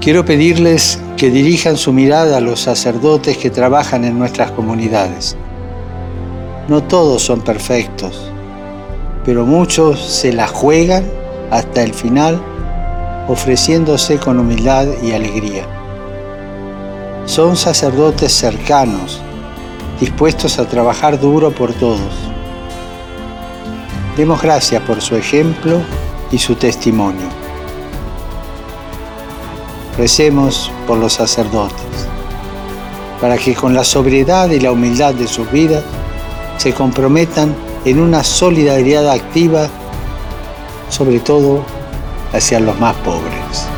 Quiero pedirles que dirijan su mirada a los sacerdotes que trabajan en nuestras comunidades. No todos son perfectos, pero muchos se la juegan hasta el final ofreciéndose con humildad y alegría. Son sacerdotes cercanos, dispuestos a trabajar duro por todos. Demos gracias por su ejemplo y su testimonio. Recemos por los sacerdotes, para que con la sobriedad y la humildad de sus vidas se comprometan en una solidaridad activa, sobre todo hacia los más pobres.